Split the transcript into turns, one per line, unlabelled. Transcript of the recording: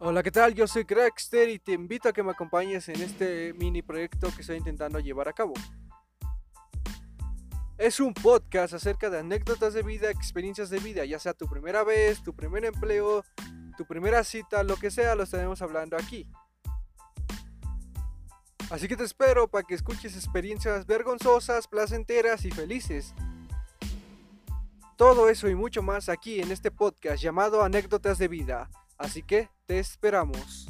Hola, ¿qué tal? Yo soy Crackster y te invito a que me acompañes en este mini proyecto que estoy intentando llevar a cabo. Es un podcast acerca de anécdotas de vida, experiencias de vida, ya sea tu primera vez, tu primer empleo, tu primera cita, lo que sea, lo estaremos hablando aquí. Así que te espero para que escuches experiencias vergonzosas, placenteras y felices. Todo eso y mucho más aquí en este podcast llamado Anécdotas de Vida. Así que te esperamos.